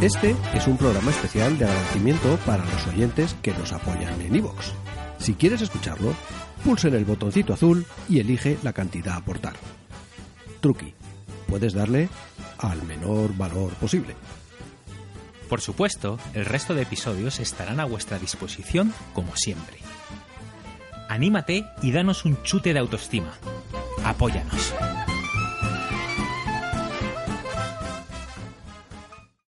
Este es un programa especial de agradecimiento para los oyentes que nos apoyan en iVoox. Si quieres escucharlo, pulsa en el botoncito azul y elige la cantidad a aportar. Truqui, puedes darle al menor valor posible. Por supuesto, el resto de episodios estarán a vuestra disposición como siempre. Anímate y danos un chute de autoestima. Apóyanos.